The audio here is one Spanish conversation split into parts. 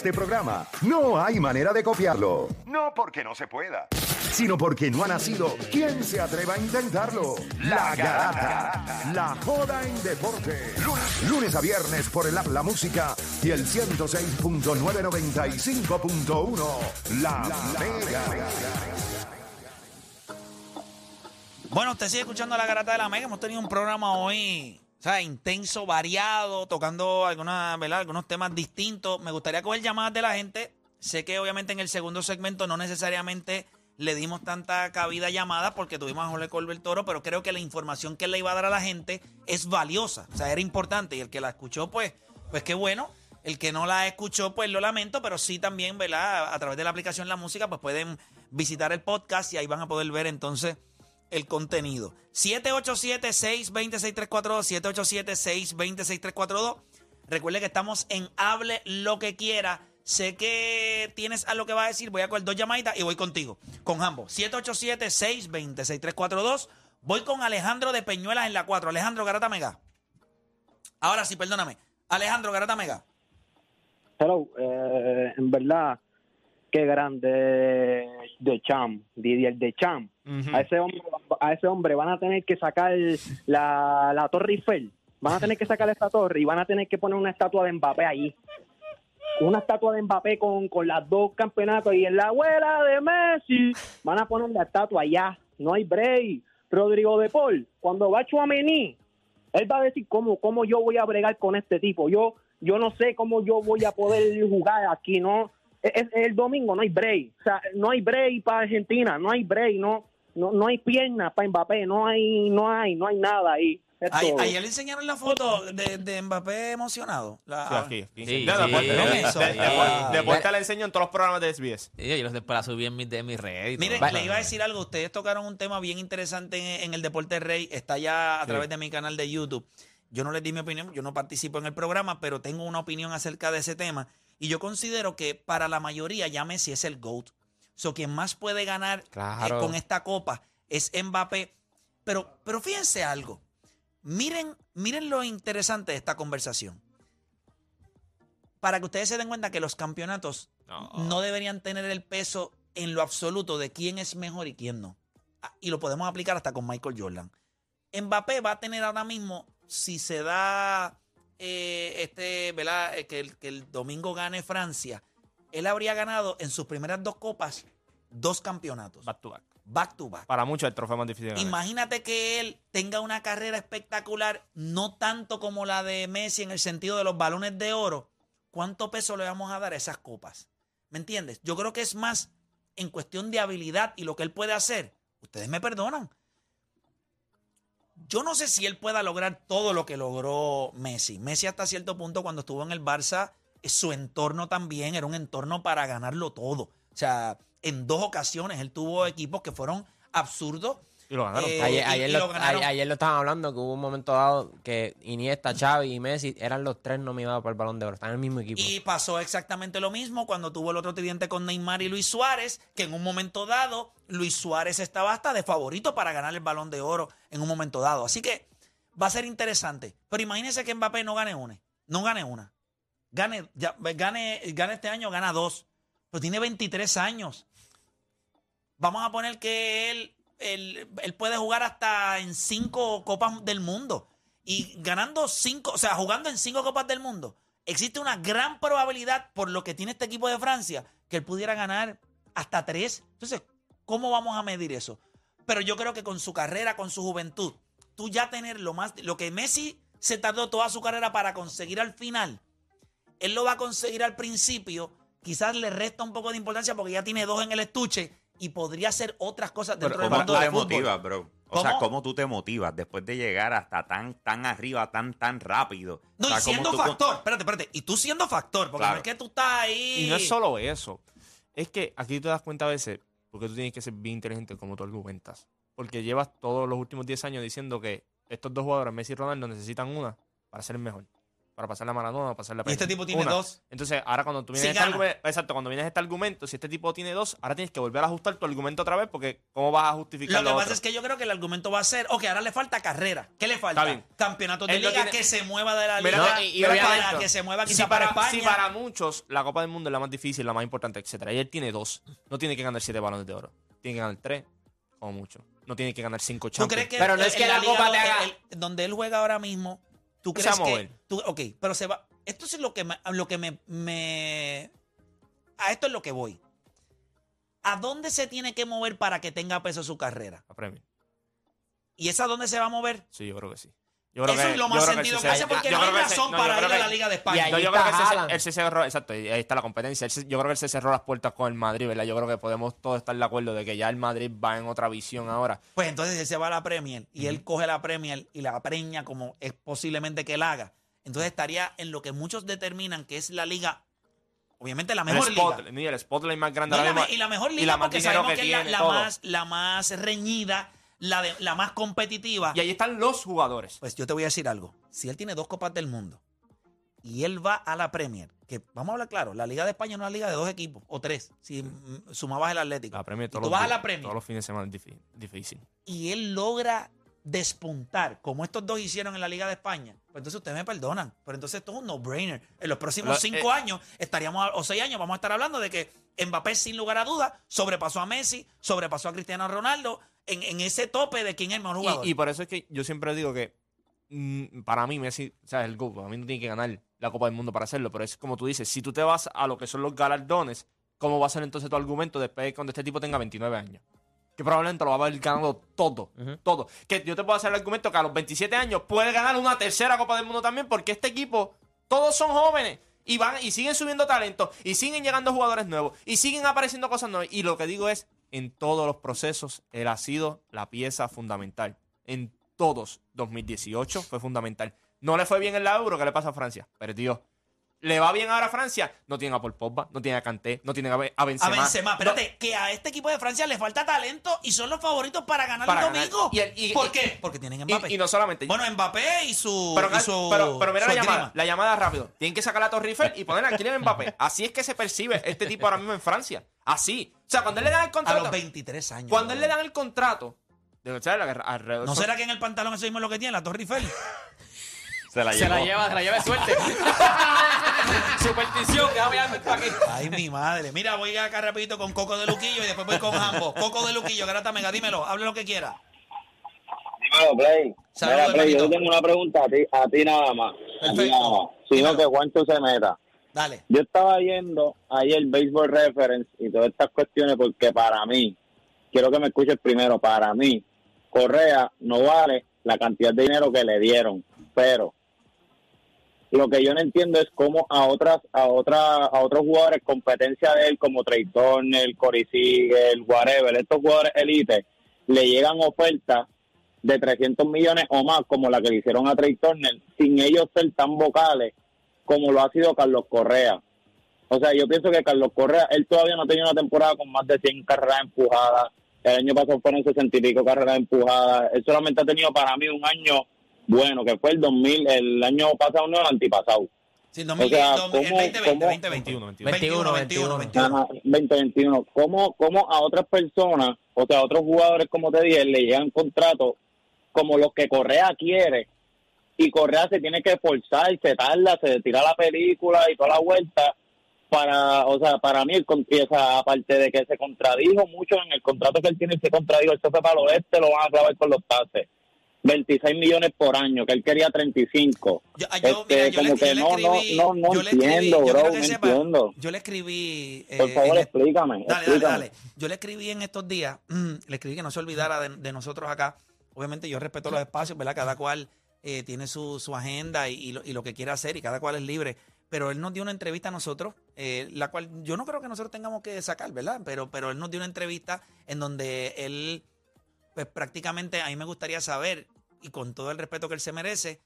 Este programa no hay manera de copiarlo. No porque no se pueda, sino porque no ha nacido. ¿Quién se atreva a intentarlo? La Garata. La joda en deporte. Lunes, lunes a viernes por el app La Música y el 106.995.1. La, Mega. Bueno, usted sigue escuchando la garata de la Mega. Hemos tenido un programa hoy, o sea, intenso, variado, tocando algunas, ¿verdad? algunos temas distintos. Me gustaría coger llamadas de la gente. Sé que obviamente en el segundo segmento no necesariamente le dimos tanta cabida a llamadas porque tuvimos a Jorge Colbert Toro, pero creo que la información que él le iba a dar a la gente es valiosa. O sea, era importante. Y el que la escuchó, pues, pues qué bueno. El que no la escuchó, pues lo lamento, pero sí también, ¿verdad? A través de la aplicación La Música, pues pueden visitar el podcast y ahí van a poder ver entonces el contenido. 787-620-6342, 787-620-6342. Recuerde que estamos en Hable lo que quiera. Sé que tienes a lo que va a decir. Voy a coger dos llamaditas y voy contigo. Con ambos. 787-620-6342. Voy con Alejandro de Peñuelas en la 4. Alejandro Garata Mega. Ahora sí, perdóname. Alejandro Garata Mega. Hello, eh, en verdad, qué grande de Cham, Didier de Cham. a, ese hombre, a ese hombre van a tener que sacar la, la Torre Eiffel, van a tener que sacar esta torre y van a tener que poner una estatua de Mbappé allí. Una estatua de Mbappé con, con las dos campeonatos y en la abuela de Messi van a poner la estatua allá. No hay break. Rodrigo de Paul, cuando va Chuamení, él va a decir cómo, cómo yo voy a bregar con este tipo. Yo, yo no sé cómo yo voy a poder jugar aquí, ¿no? Es, es- el domingo no hay break. O sea, no hay break para Argentina, no hay break, no, no, no hay piernas para Mbappé, no hay, no hay, no hay nada ahí. Ay-. Ayer le enseñaron la foto de, de Mbappé emocionado. La- Sí, aquí, aquí. Sí, No, sí. después- ¿Vieron de- eso? de- de- Ah. Después te la enseño en todos los programas de SBS. Sí, yo los después la subí en mis, de mis redes. todo. Mire, le iba a decir algo. Ustedes tocaron un tema bien interesante en, en el Deporte Rey. Está ya a Sí. través de mi canal de YouTube. Yo no les di mi opinión, yo no participo en el programa, pero tengo una opinión acerca de ese tema. Y yo considero que para la mayoría ya Messi es el GOAT. So, quien más puede ganar eh, con esta copa es Mbappé. Pero, pero fíjense algo. Miren, miren lo interesante de esta conversación. Para que ustedes se den cuenta que los campeonatos No. no deberían tener el peso en lo absoluto de quién es mejor y quién no. Ah, Y lo podemos aplicar hasta con Michael Jordan. Mbappé va a tener ahora mismo, si se da eh, este, ¿verdad? Eh, Que, el, que el domingo gane Francia, él habría ganado en sus primeras dos copas dos campeonatos. Back to back. Back to back. Para muchos el trofeo más difícil de ganar. Imagínate que él tenga una carrera espectacular, no tanto como la de Messi en el sentido de los balones de oro. ¿Cuánto peso le vamos a dar a esas copas? ¿Me entiendes? Yo creo que es más en cuestión de habilidad y lo que él puede hacer. Ustedes me perdonan. Yo no sé si él pueda lograr todo lo que logró Messi. Messi hasta cierto punto cuando estuvo en el Barça, su entorno también era un entorno para ganarlo todo. O sea, en dos ocasiones él tuvo equipos que fueron absurdos. Y lo ganaron. Eh. Ayer, y- ayer y lo, lo ganaron. ayer- ayer lo estaban hablando que hubo un momento dado que Iniesta, Xavi y Messi eran los tres nominados para el Balón de Oro. Están en el mismo equipo. Y pasó exactamente lo mismo cuando tuvo el otro tridente con Neymar y Luis Suárez, que en un momento dado Luis Suárez estaba hasta de favorito para ganar el balón de oro en un momento dado. Así que va a ser interesante. Pero imagínense que Mbappé no gane una. No gane una. Gane, ya, gane, gane este año, gana dos. Pero tiene 23 años. Vamos a poner que él, él, puede jugar hasta en cinco copas del mundo. Y ganando cinco, o sea, jugando en cinco copas del mundo, existe una gran probabilidad, por lo que tiene este equipo de Francia, que él pudiera ganar hasta tres. Entonces, ¿cómo vamos a medir eso? Pero yo creo que con su carrera, con su juventud, tú ya tener lo más, lo que Messi se tardó toda su carrera para conseguir al final, él lo va a conseguir al principio, quizás le resta un poco de importancia porque ya tiene dos en el estuche y podría hacer otras cosas dentro Pero, del ¿cómo mundo tú del te fútbol. motivas, bro? O sea, ¿Cómo? ¿cómo tú te motivas después de llegar hasta tan, tan arriba, tan, tan rápido? No, O sea, y ¿cómo siendo factor, espérate, espérate, y tú siendo factor, porque Claro. no es que tú estás ahí. Y no es solo eso. Es que aquí te das cuenta a veces, porque tú tienes que ser bien inteligente como tú argumentas. Porque llevas todos los últimos 10 años diciendo que estos dos jugadores, Messi y Ronaldo, necesitan una para ser el mejor. Para pasar la maratona, para pasar la Y este tipo tiene Una. dos. Entonces, ahora cuando tú Sí vienes a este argumento, exacto, cuando vienes a este argumento, si este tipo tiene dos, ahora tienes que volver a ajustar tu argumento otra vez, porque ¿cómo vas a justificar Lo que lo pasa otro? es que yo creo que el argumento va a ser, ok, ahora le falta carrera. ¿Qué le falta? Está bien. Campeonato de Él liga tiene- que se mueva de la liga. no, y- y para que se mueva si quizá para, para, si España. para muchos la Copa del Mundo es la más difícil, la más importante, etcétera. Y él tiene dos. No tiene que ganar siete balones de oro. Tiene que ganar tres, como mucho. No tiene que ganar cinco ¿Tú champions. crees que, Pero no es que la Copa te haga- donde él juega ahora mismo, tú Se crees va a que tú- ok, pero se va esto es lo que me, lo que me, me a esto es lo que voy. ¿A dónde se tiene que mover para que tenga peso su carrera? La Premier. ¿Y es a dónde se va a mover? Sí, yo creo que sí. Yo creo Eso es lo más sentido que hace porque yo no hay creo que el razón no, para ir a la Liga de Y España. No, yo creo que él se- Haaland. él se cerró, exacto, y ahí está la competencia. Se- yo creo que él se cerró las puertas con el Madrid, ¿verdad? Yo creo que podemos todos estar de acuerdo de que ya el Madrid va en otra visión ahora. Pues entonces él se va a la Premier y él coge la Premier y la preña como es posiblemente que él haga. Entonces estaría en lo que muchos determinan que es la liga, obviamente la mejor el, liga. mira, el spotlight más grande No, y, la, y la mejor y liga la más porque sabemos que, es la, la más, la más reñida, la, de, la más competitiva. Y ahí están los jugadores. Pues yo te voy a decir algo. Si él tiene dos copas del mundo y él va a la Premier, que vamos a hablar claro, la Liga de España no es una liga de dos equipos o tres, si sumabas el Atlético. La Premier Y todos tú los vas a la Premier Todos los fines de semana es difí- difícil. y él logra despuntar, como estos dos hicieron en la Liga de España, pues entonces ustedes me perdonan. Pero entonces esto es un no-brainer. En los próximos Lo- cinco eh, años estaríamos, o seis años, vamos a estar hablando de que Mbappé, sin lugar a dudas, sobrepasó a Messi, sobrepasó a Cristiano Ronaldo en, en ese tope de quién es el mejor jugador. Y, y por eso es que yo siempre digo que mm, para mí Messi, o sea, el GOAT, para mí no tiene que ganar la Copa del Mundo para hacerlo, pero es como tú dices, si tú te vas a lo que son los galardones, ¿cómo va a ser entonces tu argumento después de cuando este tipo tenga 29 años? Que probablemente lo va a haber ganado todo, todo. Que yo te puedo hacer el argumento que a los 27 años puede ganar una tercera Copa del Mundo también, porque este equipo, todos son jóvenes. Y van y siguen subiendo talento, y siguen llegando jugadores nuevos, y siguen apareciendo cosas nuevas. Y lo que digo es, en todos los procesos, él ha sido la pieza fundamental. En todos. 2018 fue fundamental. No le fue bien en la Euro, ¿qué le pasa a Francia? Perdió. ¿Le va bien ahora a Francia? No tiene a Paul Pogba, no tiene a Kanté, no tiene a Be- a Benzema. a Benzema, espérate, que a este equipo de Francia le falta talento y son los favoritos para ganar Para el ganar. domingo. Y el- y- ¿Por y- qué? Porque tienen Mbappé. Y, no solamente. bueno, Mbappé y su, pero, su- pero, pero mira su la llamada, la llamada rápido. Tienen que sacar la Torre Eiffel y poner a Kylian Mbappé. Así es que se percibe este tipo ahora mismo en Francia. Así. O sea, cuando él le dan el A contrato. los 23 años. Cuando él le dan el contrato. De, ¿sabes? La- alrededor ¿No será que en el pantalón eso mismo es lo que tiene, la Torre Eiffel? Se la Se la lleva, se la lleva de suerte. Superstición, déjame esto aquí. Ay, mi madre. Mira, voy acá rapidito con Coco de Luquillo y después voy con Jambo. Coco de Luquillo, Garata Mega, dímelo, hable lo que quiera. Dímelo, Play. Saludos, Mira, Play, yo tengo una pregunta a ti, a ti nada más. A ti nada más. Sino que Juancho se meta. Yo estaba yendo ayer Baseball Reference y todas estas cuestiones porque para mí, quiero que me escuches primero, para mí, Correa no vale la cantidad de dinero que le dieron, pero lo que yo no entiendo es cómo a otras a otras a otros jugadores competencia de él como Trey Turner, Corey Seager, whatever, estos jugadores elite le llegan ofertas de 300 millones o más como la que le hicieron a Trey Turner sin ellos ser tan vocales como lo ha sido Carlos Correa. O sea, yo pienso que Carlos Correa, él todavía no ha tenido una temporada con más de 100 carreras empujadas. El año pasado fueron 60 y pico carreras empujadas. Él solamente ha tenido para mí un año bueno, que fue el 2000, el año pasado, no el antipasado. Sí, 2000, O sea, 2000, ¿cómo- 2020, cómo- 2020. 21, 21, 21, 21. Ajá, 2021. ¿Cómo, ¿Cómo a otras personas, o sea, a otros jugadores, como te dije, le llegan contratos como los que Correa quiere? Y Correa se tiene que esforzar, se tarda, se tira la película y toda la vuelta para, o sea, para mí, el, aparte de que se contradijo mucho en el contrato que él tiene, se contradijo, se fue para el oeste, lo van a clavar con los tases. 26 millones por año, que él quería 35. Yo, ah, yo, Este, mira, yo le, como que le no, no, escribí, no, no escribí, entiendo, bro, quiero que no sepa, entiendo. yo le escribí, eh, Por favor, en- explícame, Dale, dale, explícame. dale. Yo le escribí en estos días, le escribí que no se olvidara de, de nosotros acá. Obviamente yo respeto los espacios, ¿verdad? Cada cual eh, tiene su, su agenda y, lo, y lo que quiere hacer y cada cual es libre. Pero él nos dio una entrevista a nosotros, eh, la cual yo no creo que nosotros tengamos que sacar, ¿verdad? Pero, pero él nos dio una entrevista en donde él, pues prácticamente a mí me gustaría saber, y con todo el respeto que él se merece,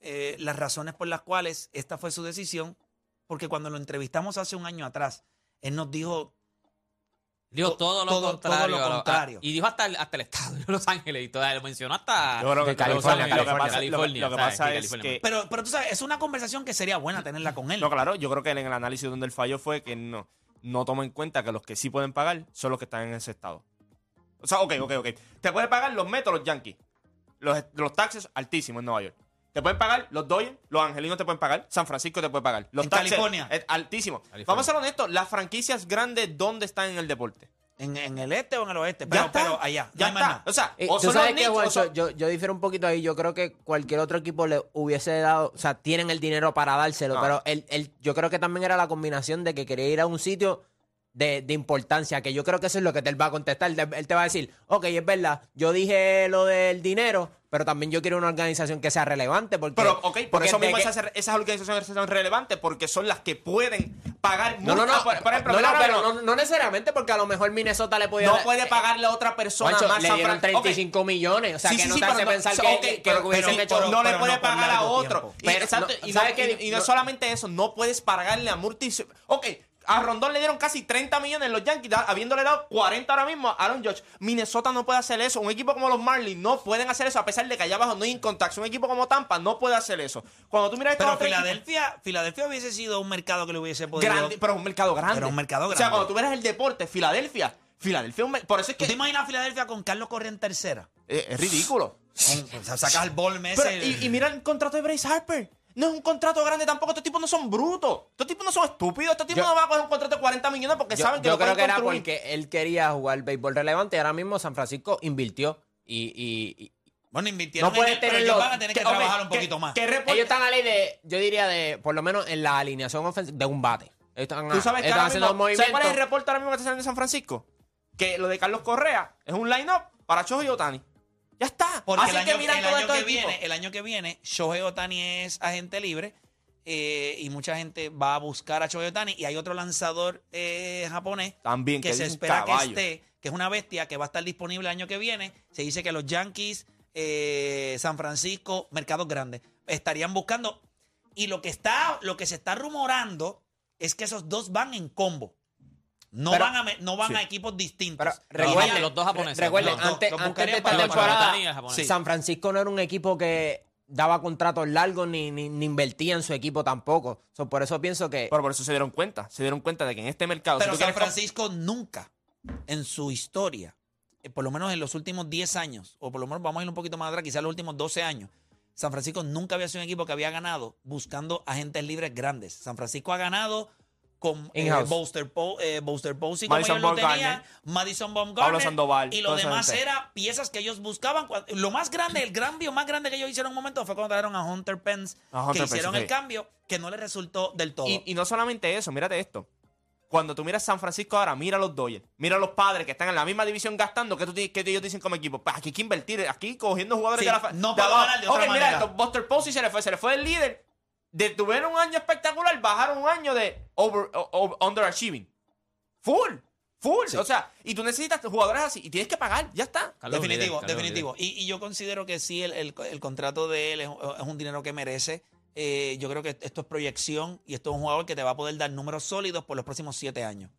eh, las razones por las cuales esta fue su decisión, porque cuando lo entrevistamos hace un año atrás, él nos dijo Dijo To- todo lo todo- contrario. todo lo contrario. y dijo hasta el, hasta el estado de Los Ángeles y todo. Lo mencionó hasta Yo creo que De California, lo que California. pasa- lo que- California, lo que ¿sabes? pasa Que es que Pero, pero tú sabes, es una conversación que sería buena tenerla con él. No, claro, yo creo que en el análisis donde él falló fue que no, no toma en cuenta que los que sí pueden pagar son los que están en ese estado. O sea, ok, ok, ok. Te pueden pagar los Mets o los Yankees. Los, los taxes altísimos en Nueva York. Te pueden pagar los Dodgers, los Angelinos te pueden pagar, San Francisco te puede pagar. Los En taxes California. es altísimo. California. Vamos a ser honestos, las franquicias grandes, ¿dónde están en el deporte? En, en el este o en el oeste. Ya Pero, está. pero allá. no Ya hay más está. nada. O sea, Eh, o ¿Tú son sabes los qué, Knicks o Juancho? son- Yo, yo difiero un poquito ahí. Yo creo que cualquier otro equipo le hubiese dado, o sea, tienen el dinero para dárselo, Ah. pero él, él- yo creo que también era la combinación de que quería ir a un sitio de, de importancia, que yo creo que eso es lo que te él va a contestar. Él, él te va a decir, ok, es verdad, yo dije lo del dinero, pero también yo quiero una organización que sea relevante. Porque, Pero, ok, por eso mismo que- esas, esas organizaciones son relevantes porque son las que pueden pagar No, no, no, Por, por ejemplo, no, no, pero no, no necesariamente porque a lo mejor Minnesota le podía no puede pagarle a otra persona Juancho, más le dieron Fran- ok. 35 millones, o sea, Sí, que sí, no te pero hace no- pensar so- que, ok, que pero- hubiesen pero- hecho. no le puede pagar a otro. tiempo. Y, exacto, no, y, ¿sabes no, y- no No. solamente eso, no puedes pagarle a multi... Ok, a Rondón le dieron casi 30 millones los Yankees, habiéndole dado 40 ahora mismo a Aaron Judge. Minnesota no puede hacer eso. Un equipo como los Marlins no pueden hacer eso, a pesar de que allá abajo no hay incontacto. Un equipo como Tampa no puede hacer eso. Cuando tú miras Pero Filadelfia, Filadelfia hubiese sido un mercado que le hubiese podido. grande, pero es un mercado grande. Pero un mercado O sea, grande. cuando tú ves el deporte, Filadelfia, Filadelfia, es un mer- por eso es ¿Tú que te imaginas a Filadelfia con Carlos Correa en tercera? eh, es ridículo. Con- sacas el bol Messi. Y, y mira el contrato de Bryce Harper. No es un contrato grande tampoco. Estos tipos no son brutos. Estos tipos no son estúpidos. Estos tipos Yo- no van a coger un contrato de 40 millones porque Yo, saben que yo lo creo pueden que era construir. porque él quería jugar béisbol relevante y ahora mismo San Francisco invirtió y, y- y- bueno, invirtieron. No en él, pero tenerlo- ellos van a tener que, trabajar un que- poquito más. que report- ellos están a ley de, yo diría de, por lo menos en la alineación ofensiva de un bate. Ellos Están, Tú sabes que están haciendo mismo, ¿sabes cuál es el reporte ahora mismo que está saliendo de San Francisco? Que lo de Carlos Correa es un line-up para Shohei Otani. Ya está. Porque Así el que año, mira el todo año esto que viene, el año que viene, Shohei Otani es agente libre eh, y mucha gente va a buscar a Shohei Otani y hay otro lanzador eh, japonés También, que, que se espera que esté, que es una bestia que va a estar disponible el año que viene. Se dice que los Yankees, eh, San Francisco, mercados grandes, estarían buscando. Y lo que está, lo que se está rumorando es que esos dos van en combo. No Pero- van, a, no van Sí. a equipos distintos. Pero Los- recuerden, los dos japoneses. recuerden, Los antes, los antes de esta temporada. Sí. San Francisco no era un equipo que daba contratos largos ni, ni, ni invertía en su equipo tampoco. So, por eso pienso que Pero por eso se dieron cuenta. Se dieron cuenta de que en este mercado. Pero si San quieres Francisco nunca en su historia, eh, por lo menos en los últimos 10 años, o por lo menos vamos a ir un poquito más atrás, quizás los últimos 12 años, San Francisco nunca había sido un equipo que había ganado buscando agentes libres grandes. San Francisco ha ganado con eh. Buster, Po- eh, Buster Posey, como Madison ellos lo tenían, Madison Pablo Baumgartner, Sandoval, y lo demás era piezas que ellos buscaban. Lo más grande, el cambio más grande que ellos hicieron en un momento fue cuando trajeron a Hunter Pence, A Hunter que Pence, hicieron sí. el cambio, que no le resultó del todo. Y, y no solamente eso, mírate esto. Cuando tú miras San Francisco ahora, mira a los Dodgers, mira a los padres que están en la misma división gastando, que, tú, que ellos dicen como equipo, pues aquí hay que invertir, aquí cogiendo jugadores Sí, de la no de puedo de otra Ok, manera. mira esto, Buster Posey se le fue, se le fue el líder. De tuvieron un año espectacular, bajaron un año de over, underachieving. Full, full. O sea, y tú necesitas jugadores así y tienes que pagar, ya está. Definitivo, definitivo. Y, y yo considero que sí, el, el- el contrato de él es, es un dinero que merece. Eh, yo creo que esto es proyección y esto es un jugador que te va a poder dar números sólidos por los próximos siete años.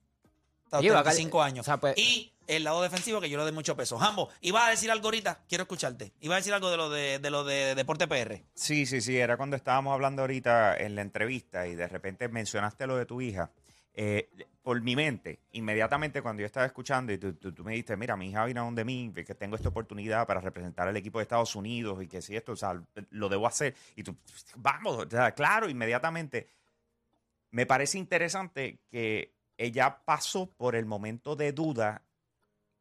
Hasta Sí, va a 35 cal- años. o sea, pues- y el lado defensivo que yo le doy mucho peso. Jambo, ibas a decir algo ahorita, quiero escucharte. Ibas a decir algo de lo de, lo de Deporte PR. Sí, sí, sí, era cuando estábamos hablando ahorita en la entrevista y de repente mencionaste lo de tu hija. Eh, por mi mente, inmediatamente cuando yo estaba escuchando y tú, tú- me dijiste, mira, mi hija vino a donde mí, que tengo esta oportunidad para representar al equipo de Estados Unidos y que si esto, o sea, lo debo hacer. Y tú, vamos, claro, inmediatamente. Me parece interesante que ella pasó por el momento de duda,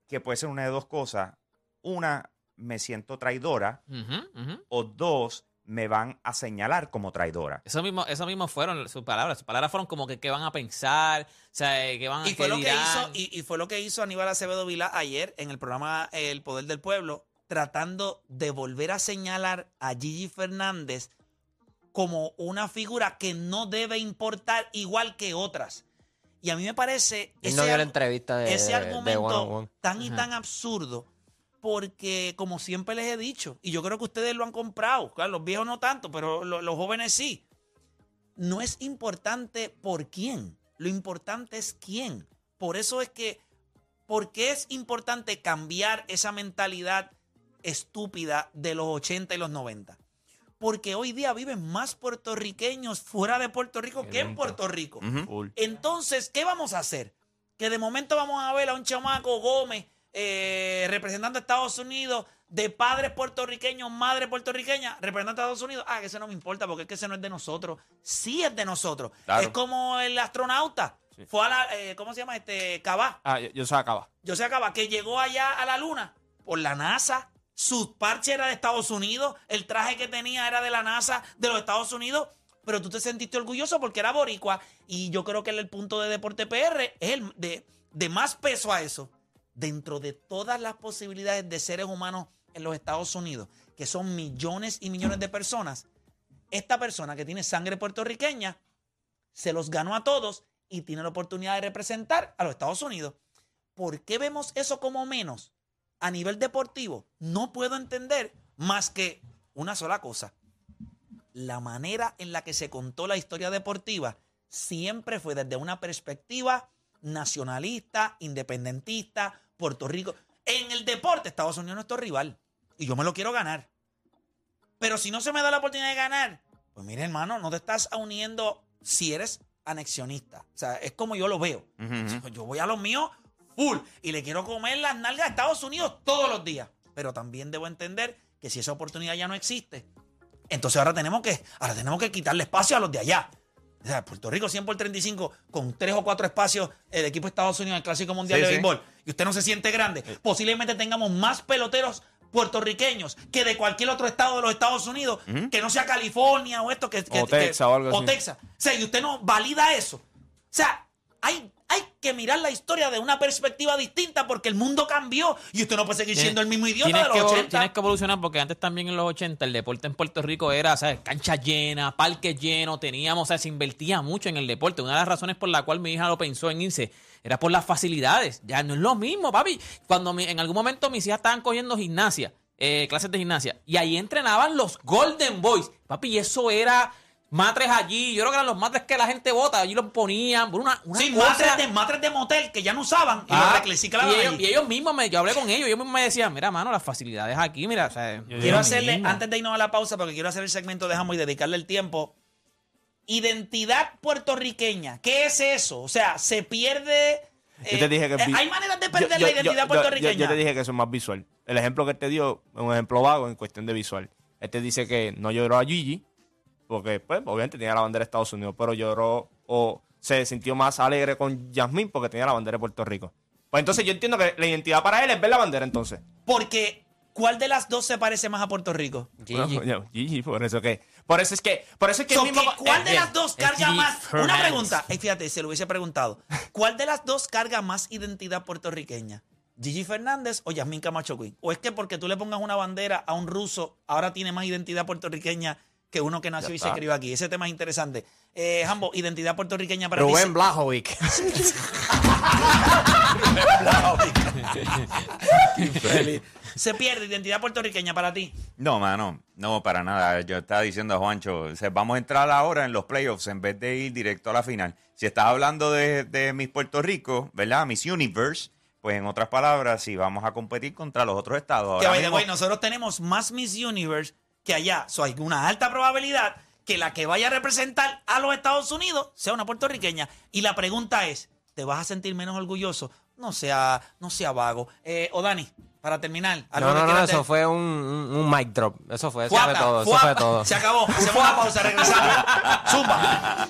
que puede ser una de dos cosas. Una, me siento traidora, o dos, me van a señalar como traidora. Eso mismo, eso mismo fueron sus palabras. Sus palabras fueron como que qué van a pensar, o sea, eh, qué van a Y fue, lo que hizo, y, y fue lo que hizo Aníbal Acevedo Vilá ayer en el programa El Poder del Pueblo, tratando de volver a señalar a Gigi Fernández como una figura que no debe importar igual que otras. Y a mí me parece Él no vio la ar- entrevista de, ese de argumento One on One. tan y tan absurdo porque como siempre les he dicho y yo creo que ustedes lo han comprado claro, los viejos no tanto pero lo- los jóvenes sí no es importante por quién lo importante es quién por eso es que ¿por qué es importante cambiar esa mentalidad estúpida de los 80 y los 90? Porque hoy día viven más puertorriqueños fuera de Puerto Rico que en. Puerto Rico. Entonces, ¿qué vamos a hacer? Que de momento vamos a ver a un chamaco Gómez eh, representando a Estados Unidos, de padres puertorriqueños, madre puertorriqueña, representando a Estados Unidos. Ah, que eso no me importa porque es que ese no es de nosotros. Sí es de nosotros. Claro. Es como el astronauta. Fue a la, eh, ¿cómo se llama? Este, Cabá. Ah, yo, yo se acaba. Yo sé acaba que llegó allá a la luna por la NASA. Su parche era de Estados Unidos. El traje que tenía era de la NASA de los Estados Unidos. Pero tú te sentiste orgulloso porque era boricua. Y yo creo que el, punto de Deporte PR es el de, de más peso a eso. Dentro de todas las posibilidades de seres humanos en los Estados Unidos, que son millones y millones de personas, esta persona que tiene sangre puertorriqueña se los ganó a todos y tiene la oportunidad de representar a los Estados Unidos. ¿Por qué vemos eso como menos a nivel deportivo? No puedo entender más que una sola cosa. La manera en la que se contó la historia deportiva siempre fue desde una perspectiva nacionalista, independentista, Puerto Rico. En el deporte, Estados Unidos es nuestro rival. Y yo me lo quiero ganar. Pero si no se me da la oportunidad de ganar, pues mire, hermano, no te estás uniendo si eres anexionista. O sea, es como yo lo veo. Yo voy a los míos full y le quiero comer las nalgas a Estados Unidos todos los días. Pero también debo entender que si esa oportunidad ya no existe, entonces ahora tenemos que, ahora tenemos que quitarle espacio a los de allá. O sea, Puerto Rico 100 por 35 con tres o cuatro espacios el equipo de Estados Unidos en el Clásico Mundial Sí, de sí. Béisbol y usted no se siente grande, posiblemente tengamos más peloteros puertorriqueños que de cualquier otro estado de los Estados Unidos, que no sea California o esto, que, O que- Texas o algo así. Texas. O sea, y usted no valida eso. O sea, hay, hay que mirar la historia de una perspectiva distinta porque el mundo cambió y usted no puede seguir siendo el mismo idiota tienes de que, los evolu- 80. tienes que evolucionar porque antes también en los 80 el deporte en Puerto Rico era, ¿sabes? Canchas llenas, parques llenos, teníamos, o sea, se invertía mucho en el deporte. Una de las razones por la cual mi hija lo pensó en irse era por las facilidades. Ya no es lo mismo, papi. Cuando mi- en algún momento mis hijas estaban cogiendo gimnasia, eh, clases de gimnasia, y ahí entrenaban los Golden Boys. Papi, y eso era matres allí. Yo creo que eran los matres que la gente vota, allí los ponían. por Una, una Sí, cosa- matres de, matres de motel que ya no usaban y Ah, los reclasificaban y, ellos, allí. y ellos mismos, me, yo hablé con ellos, ellos mismos me decían, mira, mano, las facilidades aquí, mira, o sea, yo- Quiero hacerle, mismo. antes de irnos a la pausa, porque quiero hacer el segmento de Jambo y dedicarle el tiempo. Identidad puertorriqueña. ¿Qué es eso? O sea, se pierde. Yo eh, te dije que... eh, vi- hay maneras de perder yo- la identidad yo- puertorriqueña. Yo, yo te dije que eso es más visual. El ejemplo que él te dio es un ejemplo vago en cuestión de visual. Este dice que no lloró a Gigi, porque pues obviamente tenía la bandera de Estados Unidos, pero lloró o se sintió más alegre con Yasmín porque tenía la bandera de Puerto Rico. Pues entonces yo entiendo que la identidad para él es ver la bandera entonces. Porque, ¿cuál de las dos se parece más a Puerto Rico? Gigi, por eso que... Por eso es que... Por eso es que So, el mismo... ¿que ¿Cuál de eh, las dos es carga más? Una pregunta. Eh, fíjate, se lo hubiese preguntado. ¿Cuál de las dos carga más identidad puertorriqueña? ¿Gigi Fernández o Yasmín Camacho Quinn? ¿O es que porque tú le pongas una bandera a un ruso, ahora tiene más identidad puertorriqueña que uno que nació y se crió aquí? Ese tema es interesante. Eh, Jambo, identidad puertorriqueña para ti. Rubén Blajovic. Se pierde identidad puertorriqueña para ti. No, mano, no, para nada. Yo estaba diciendo a Juancho, o sea, vamos a entrar ahora en los playoffs en vez de ir directo a la final. Si estás hablando de, de Miss Puerto Rico, ¿verdad? Miss Universe, pues en otras palabras, sí, vamos a competir contra los otros estados. Que Ahora mismo- way, nosotros tenemos más Miss Universe que allá. So, hay una alta probabilidad que la que vaya a representar a los Estados Unidos sea una puertorriqueña. Y la pregunta es, ¿te vas a sentir menos orgulloso? No sea, no sea vago. Eh, o Dani, para terminar. No, no, no, eso de- fue un, un, un mic drop. Eso fue, eso Fuata, fue todo, eso fuata. fue todo. Se acabó. Hacemos una pausa, regresamos. Zumba.